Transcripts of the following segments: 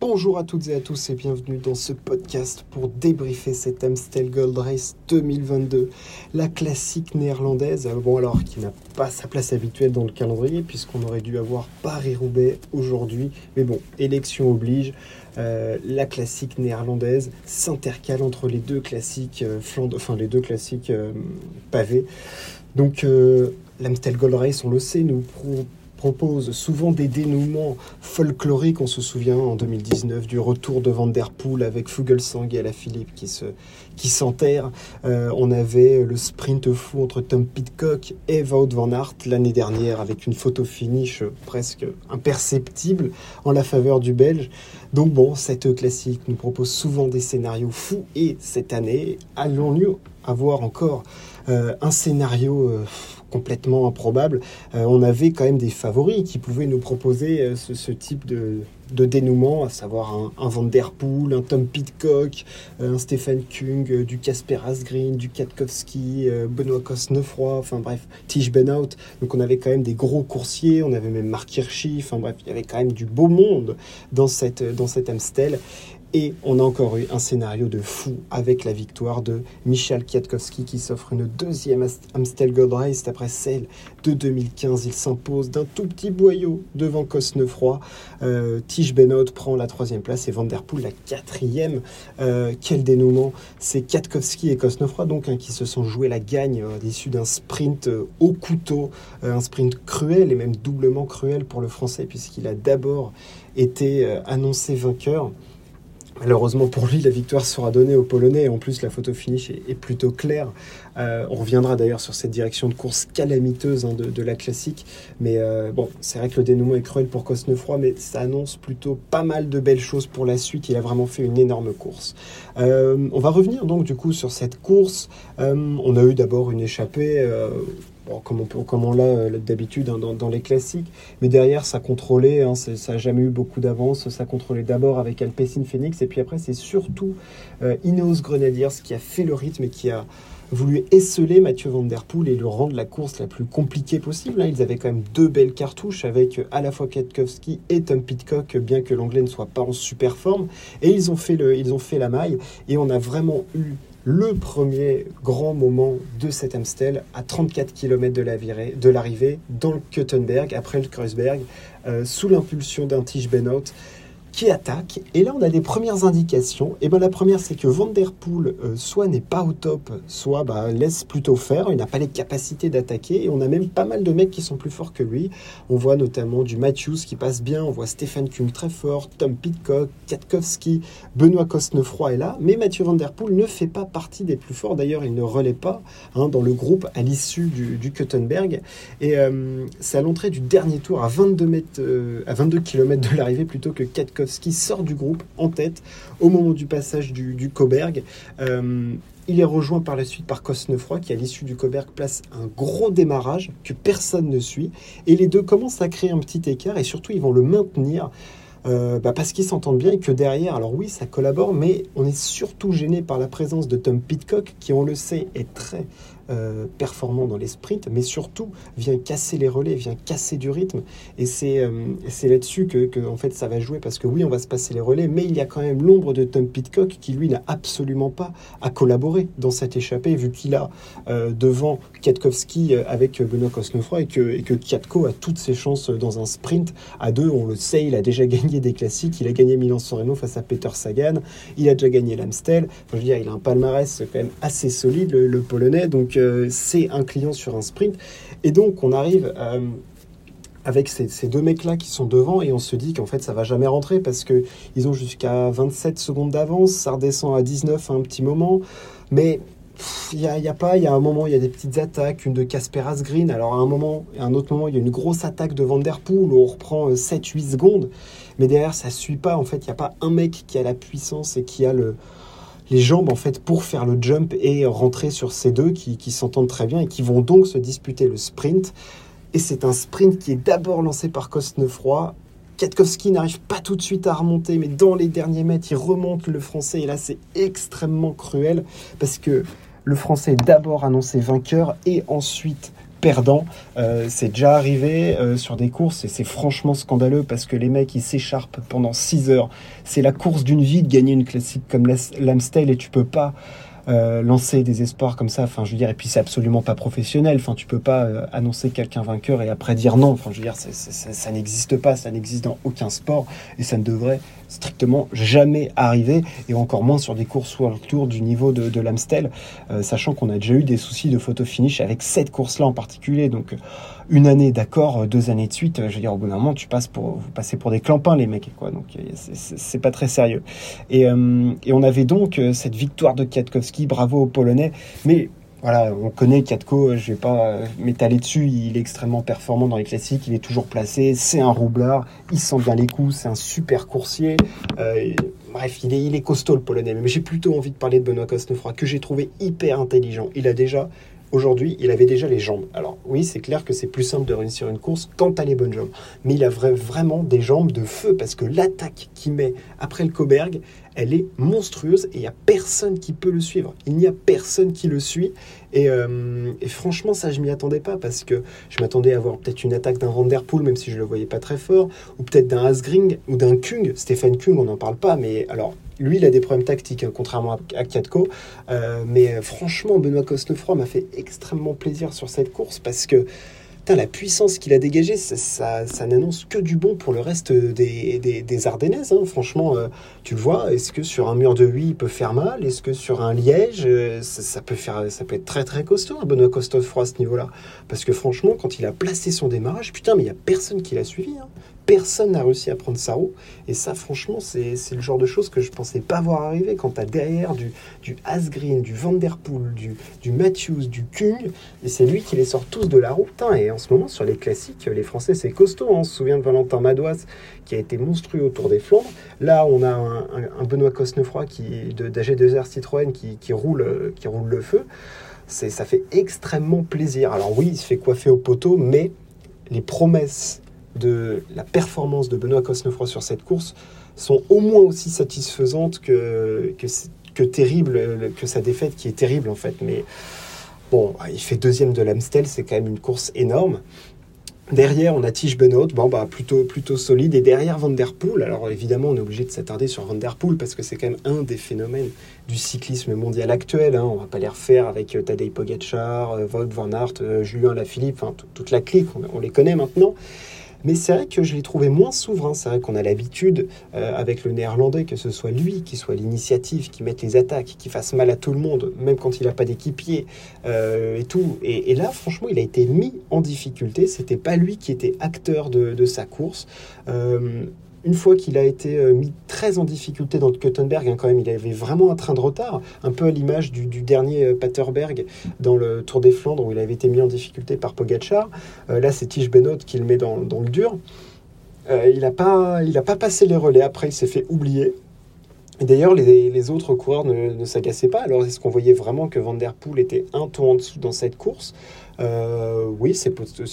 Bonjour à toutes et à tous et bienvenue dans ce podcast pour débriefer cette Amstel Gold Race 2022, la classique néerlandaise, bon alors qui n'a pas sa place habituelle dans le calendrier puisqu'on aurait dû avoir Paris-Roubaix aujourd'hui, mais bon, élection oblige, euh, la classique néerlandaise s'intercale entre les deux classiques euh, enfin les deux classiques euh, pavés. Donc l'Amstel Gold Race, on le sait, nous propose souvent des dénouements folkloriques. On se souvient en 2019 du retour de Van Der Poel avec Fugelsang et Philippe qui se qui s'enterre. Euh, on avait le sprint fou entre Tom Pitcock et Wout van Aert l'année dernière avec une photo finish presque imperceptible en la faveur du Belge. Donc bon, cette classique nous propose souvent des scénarios fous et cette année, allons-nous avoir encore euh, un scénario euh, complètement improbable, euh, on avait quand même des favoris qui pouvaient nous proposer euh, ce, type de, dénouement, à savoir un, Van Der Poel, un Tom Pitcock, euh, un Stephen Kung, du Casper Asgreen, du Katkowski, Benoît Cosnefroy, enfin bref, Tige Benout. Donc on avait quand même des gros coursiers, on avait même Mark Hirschi, enfin bref, il y avait quand même du beau monde dans cette, dans cette Amstel. Et on a encore eu un scénario de fou avec la victoire de Michel Kwiatkowski qui s'offre une deuxième Amstel Gold Race après celle de 2015. Il s'impose d'un tout petit boyau devant Cosnefroy. Euh, Tige Benoît prend la troisième place et Van Der Poel la quatrième. Euh, quel dénouement C'est Kwiatkowski et Cosnefroy donc hein, qui se sont joués la gagne euh, à l'issue d'un sprint au couteau, un sprint cruel et même doublement cruel pour le Français puisqu'il a d'abord été annoncé vainqueur. Malheureusement pour lui, la victoire sera donnée aux Polonais et en plus la photo finish est, plutôt claire. Euh, on reviendra d'ailleurs sur cette direction de course calamiteuse hein, de, la classique. Mais euh, bon, c'est vrai que le dénouement est cruel pour Cosnefroy, mais ça annonce plutôt pas mal de belles choses pour la suite. Il a vraiment fait une énorme course. Euh, on va revenir donc du coup sur cette course. on a eu d'abord une échappée comme on, comme on l'a euh, d'habitude hein, dans, les classiques. Mais derrière, ça contrôlait, hein, ça n'a jamais eu beaucoup d'avance. Ça contrôlait d'abord avec Alpecin Phoenix, et puis après, c'est surtout euh, Ineos Grenadiers qui a fait le rythme et qui a voulu esseler Mathieu Van Der Poel et lui rendre la course la plus compliquée possible. Hein. Ils avaient quand même deux belles cartouches avec à la fois Ketkowski et Tom Pitcock, bien que l'anglais ne soit pas en super forme. Et ils ont fait, le, ils ont fait la maille et on a vraiment eu le premier grand moment de cet Amstel à 34 km de l'arrivée dans le Kuttenberg, après le Kreuzberg, euh, sous l'impulsion d'un Tige Benoît qui attaque. Et là, on a des premières indications. Et ben, la première, c'est que Van Der Poel, euh, soit n'est pas au top, soit bah, laisse plutôt faire. Il n'a pas les capacités d'attaquer. Et on a même pas mal de mecs qui sont plus forts que lui. On voit notamment du Matthews qui passe bien. On voit Stephen Kung très fort, Tom Pitcock, Katkowski, Benoît Cosnefroy est là. Mais Mathieu Van Der Poel ne fait pas partie des plus forts. D'ailleurs, il ne relaie pas hein, dans le groupe à l'issue du, du Kuttenberg. Et euh, c'est à l'entrée du dernier tour à 22, mètres, euh, à 22 km de l'arrivée plutôt que Katkowski qui sort du groupe en tête au moment du passage du, Coberg. Euh, il est rejoint par la suite par Cosnefroy qui, à l'issue du Coberg, place un gros démarrage que personne ne suit. Et les deux commencent à créer un petit écart et surtout, ils vont le maintenir. Euh, bah, parce qu'ils s'entendent bien et que derrière, alors oui, ça collabore, mais on est surtout gêné par la présence de Tom Pitcock, qui, on le sait, est très euh, performant dans les sprints, mais surtout vient casser les relais, vient casser du rythme. Et c'est euh, là-dessus que, en fait, ça va jouer, parce que oui, on va se passer les relais, mais il y a quand même l'ombre de Tom Pitcock qui, lui, n'a absolument pas à collaborer dans cette échappée, vu qu'il a euh, devant Kwiatkowski avec Benoît Cosnefroy et que, et que Kiatko a toutes ses chances dans un sprint. À deux, on le sait, il a déjà gagné des classiques, il a gagné Milan-San Reno face à Peter Sagan, il a déjà gagné l'Amstel. Enfin, je il a un palmarès quand même assez solide, le, le Polonais, donc c'est un client sur un sprint. Et donc, on arrive euh, avec ces, deux mecs-là qui sont devant et on se dit qu'en fait, ça va jamais rentrer parce qu'ils ont jusqu'à 27 secondes d'avance. Ça redescend à 19 à un petit moment. Mais il n'y a, y a, pas, il y a un moment, il y a des petites attaques, une de Casper Asgreen, alors à un moment, à un autre moment, il y a une grosse attaque de Vanderpool où on reprend 7-8 euh, secondes, mais derrière, ça suit pas, en fait, il n'y a pas un mec qui a la puissance et qui a le, les jambes en fait pour faire le jump et rentrer sur ces deux qui, s'entendent très bien et qui vont donc se disputer le sprint. Et c'est un sprint qui est d'abord lancé par Cosnefroy. Katkowski n'arrive pas tout de suite à remonter, mais dans les derniers mètres, il remonte le français. Et là, c'est extrêmement cruel parce que le français est d'abord annoncé vainqueur et ensuite perdant. c'est déjà arrivé sur des courses et c'est franchement scandaleux parce que les mecs ils s'écharpent pendant 6 heures. C'est la course d'une vie de gagner une classique comme l'Amstel et tu peux pas euh, lancer des espoirs comme ça, enfin je veux dire, et puis c'est absolument pas professionnel, enfin tu peux pas euh, annoncer quelqu'un vainqueur et après dire non, enfin je veux dire, ça n'existe pas, ça n'existe dans aucun sport et ça ne devrait strictement jamais arriver et encore moins sur des courses World Tour du niveau de, de l'Amstel, euh, sachant qu'on a déjà eu des soucis de photo finish avec cette course-là en particulier, donc une année d'accord, deux années de suite, je veux dire, au bout d'un moment, tu passes pour, vous passez pour des clampins, les mecs, quoi. Donc, c'est pas très sérieux. Et, et, on avait donc cette victoire de Kwiatkowski bravo aux Polonais. Mais voilà, on connaît Katko, je vais pas m'étaler dessus, il est extrêmement performant dans les classiques, il est toujours placé, c'est un roublard, il sent bien les coups, c'est un super coursier. Euh, bref, il est, il est costaud le Polonais, mais j'ai plutôt envie de parler de Benoît Cosnefroy, que j'ai trouvé hyper intelligent. Il a déjà Aujourd'hui, il avait déjà les jambes. Alors oui, c'est clair que c'est plus simple de réussir une course quand tu as les bonnes jambes. Mais il a vraiment des jambes de feu parce que l'attaque qu'il met après le Coberg, elle est monstrueuse et il n'y a personne qui peut le suivre. Il n'y a personne qui le suit. Euh, et, franchement, ça, je m'y attendais pas parce que je m'attendais à voir peut-être une attaque d'un Vanderpool, même si je le voyais pas très fort, ou peut-être d'un Asgring ou d'un Kung. Stéphane Kung, on n'en parle pas, mais alors lui, il a des problèmes tactiques, hein, contrairement à, Kiatko. Euh, mais euh, franchement, Benoît Cosnefroy m'a fait extrêmement plaisir sur cette course parce que la puissance qu'il a dégagée, ça, n'annonce que du bon pour le reste des, des, Ardennaises. Hein. Franchement, euh, tu le vois, est-ce que sur un mur de 8, il peut faire mal? Est-ce que sur un liège, ça, peut faire, ça peut être très très costaud, un Benoît Cosnefroy à ce niveau-là? Parce que franchement, quand il a placé son démarrage, putain, mais il n'y a personne qui l'a suivi. Hein personne n'a réussi à prendre sa roue. Et ça, franchement, c'est le genre de choses que je pensais pas voir arriver quand tu as derrière du, du Asgreen, du Vanderpool, du, du Matthews, du Kung. Et c'est lui qui les sort tous de la roue. et en ce moment, sur les classiques, les Français, c'est costaud. Hein. On se souvient de Valentin Madoise qui a été monstrueux autour des Flandres. Là, on a un, Benoît Cosnefroy qui, d'AG2R Citroën qui, roule, qui roule le feu. Ça fait extrêmement plaisir. Alors oui, il se fait coiffer au poteau, mais les promesses de la performance de Benoît Cosnefroy sur cette course sont au moins aussi satisfaisantes que, que, terrible, que sa défaite qui est terrible en fait. Mais bon, il fait deuxième de l'Amstel, c'est quand même une course énorme. Derrière, on a Tige Benoît, bon, bah, plutôt, plutôt solide. Et derrière Van Der Poel, alors évidemment, on est obligé de s'attarder sur Van Der Poel parce que c'est quand même un des phénomènes du cyclisme mondial actuel. Hein. On va pas les refaire avec euh, Tadej Pogacar, euh, Van Aert, euh, Julien Lafilippe, toute la clique, on les connaît maintenant. Mais c'est vrai que je l'ai trouvé moins souverain. C'est vrai qu'on a l'habitude, euh, avec le néerlandais, que ce soit lui qui soit l'initiative, qui mette les attaques, qui fasse mal à tout le monde, même quand il n'a pas d'équipier euh, et tout. Et, là, franchement, il a été mis en difficulté. C'était pas lui qui était acteur de, sa course. Euh, une fois qu'il a été mis très en difficulté dans le Kuttenberg, hein, quand même, il avait vraiment un train de retard, un peu à l'image du, dernier euh, Paterberg dans le Tour des Flandres où il avait été mis en difficulté par Pogacar. Euh, là, c'est Tige Benoît qui le met dans, le dur. il n'a pas, pas passé les relais. Après, il s'est fait oublier. D'ailleurs, les, autres coureurs ne, ne s'agaçaient pas. Alors, est-ce qu'on voyait vraiment que Van Der Poel était un tour en dessous dans cette course? Euh, Oui, c'est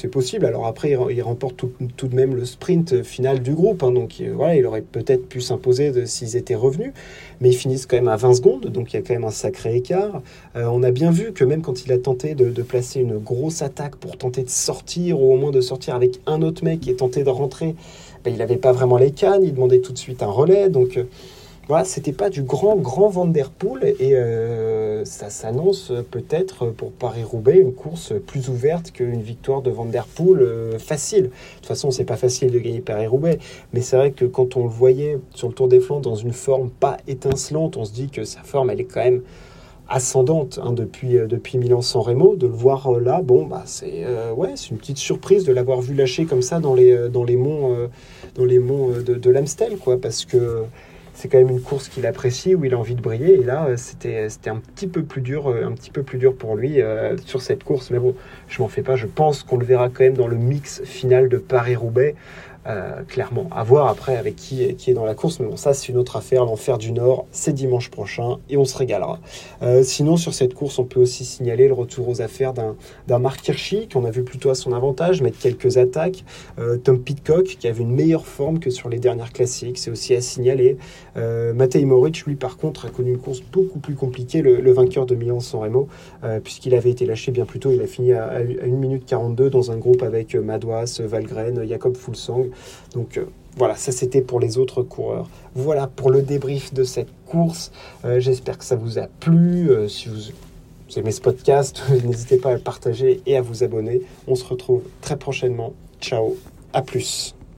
possible. Alors après, il, remporte tout, de même le sprint final du groupe. Hein. donc voilà, il aurait peut-être pu s'imposer s'ils étaient revenus. Mais ils finissent quand même à 20 secondes. Donc il y a quand même un sacré écart. Euh, on a bien vu que même quand il a tenté de, placer une grosse attaque pour tenter de sortir, ou au moins de sortir avec un autre mec qui est tenté de rentrer, ben, il n'avait pas vraiment les cannes. Il demandait tout de suite un relais. Donc voilà, c'était pas du grand, grand Vanderpool et euh, ça s'annonce peut-être pour Paris-Roubaix une course plus ouverte qu'une victoire de Vanderpool euh, facile. De toute façon, c'est pas facile de gagner Paris-Roubaix, mais c'est vrai que quand on le voyait sur le Tour des Flandres dans une forme pas étincelante, on se dit que sa forme, elle est quand même ascendante hein, depuis, euh, depuis Milan-San Remo. De le voir là, bon, bah, c'est ouais, une petite surprise de l'avoir vu lâcher comme ça dans les, dans les monts, dans les monts de, de l'Amstel, quoi, parce que c'est quand même une course qu'il apprécie, où il a envie de briller. Et là, euh, c'était, c'était un petit peu plus dur, euh, un petit peu plus dur pour lui euh, sur cette course. Mais bon, je m'en fais pas. Je pense qu'on le verra quand même dans le mix final de Paris-Roubaix. Euh, clairement, à voir après avec qui, qui est dans la course, mais bon, ça c'est une autre affaire. L'enfer du Nord, c'est dimanche prochain et on se régalera. Euh, sinon, sur cette course, on peut aussi signaler le retour aux affaires d'un Mark Hirschi, qu'on a vu plutôt à son avantage, mettre quelques attaques. Euh, Tom Pitcock, qui avait une meilleure forme que sur les dernières classiques, c'est aussi à signaler. Matej Moric, lui, par contre, a connu une course beaucoup plus compliquée, le, vainqueur de Milan-San Remo, puisqu'il avait été lâché bien plus tôt. Il a fini à, à 1 minute 42 dans un groupe avec Madouas, Valgren, Jacob Fulsang. Donc euh, voilà, ça c'était pour les autres coureurs. Voilà pour le débrief de cette course. Euh, j'espère que ça vous a plu. Euh, si vous, aimez ce podcast, n'hésitez pas à le partager et à vous abonner. On se retrouve très prochainement. Ciao, à plus.